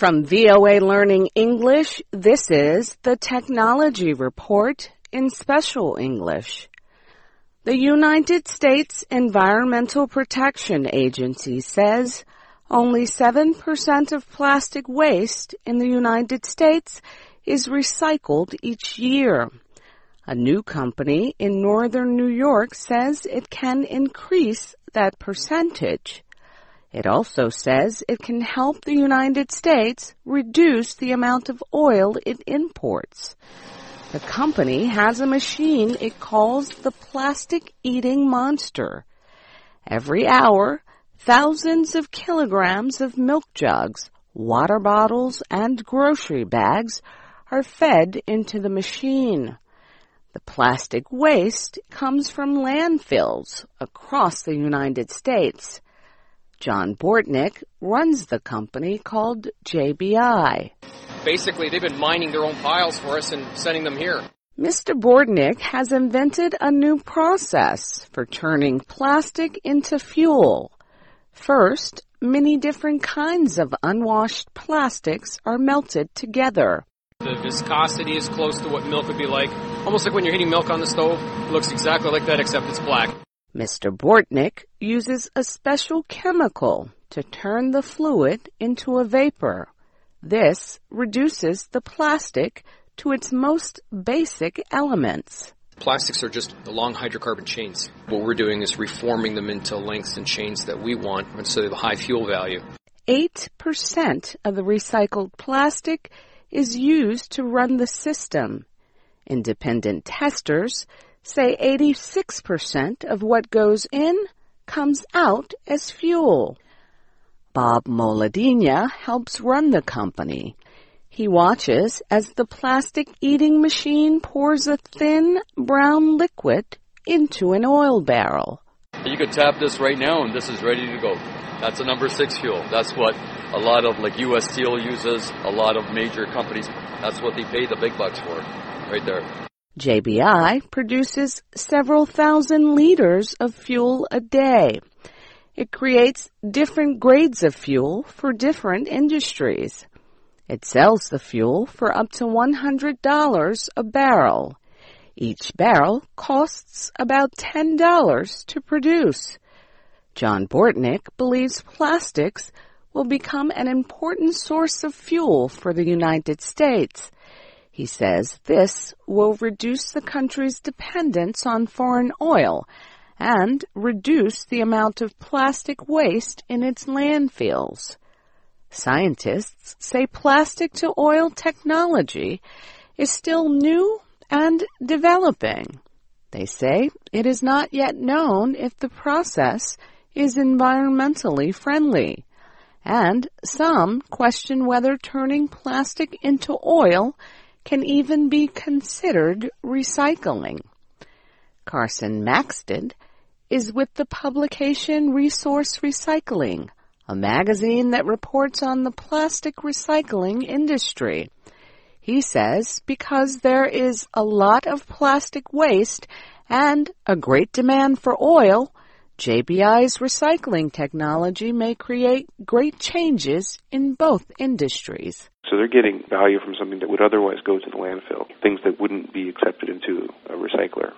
From VOA Learning English, this is the Technology Report in Special English. The United States Environmental Protection Agency says only 7% of plastic waste in the United States is recycled each year. A new company in northern New York says it can increase that percentage. It also says it can help the United States reduce the amount of oil it imports. The company has a machine it calls the plastic eating monster. Every hour, thousands of kilograms of milk jugs, water bottles, and grocery bags are fed into the machine. The plastic waste comes from landfills across the United States. John Bordynuik runs the company called JBI. Basically, they've been mining their own piles for us and sending them here. Mr. Bordynuik has invented a new process for turning plastic into fuel. First, many different kinds of unwashed plastics are melted together. The viscosity is close to what milk would be like. Almost like when you're heating milk on the stove. It looks exactly like that except it's black. Mr. Bordynuik uses a special chemical to turn the fluid into a vapor. This reduces the plastic to its most basic elements. Plastics are just long hydrocarbon chains. What we're doing is reforming them into lengths and chains that we want, and so they have a high fuel value. 8% of the recycled plastic is used to run the system. Independent testers say 86% of what goes in comes out as fuel. Bob Moladina helps run the company. He watches as the plastic eating machine pours a thin brown liquid into an oil barrel. You could tap this right now and this is ready to go. That's a number six fuel. That's what a lot of like US Steel uses, a lot of major companies. That's what they pay the big bucks for, right there. JBI produces several thousand liters of fuel a day. It creates different grades of fuel for different industries. It sells the fuel for up to $100 a barrel. Each barrel costs about $10 to produce. John Bordynuik believes plastics will become an important source of fuel for the United States. He says this will reduce the country's dependence on foreign oil and reduce the amount of plastic waste in its landfills. Scientists say plastic to oil technology is still new and developing. They say it is not yet known if the process is environmentally friendly. And some question whether turning plastic into oil can even be considered recycling. Carson Maxted is with the publication Resource Recycling, a magazine that reports on the plastic recycling industry. He says because there is a lot of plastic waste and a great demand for oil, JBI's recycling technology may create great changes in both industries. So they're getting value from something that would otherwise go to the landfill, things that wouldn't be accepted into a recycler.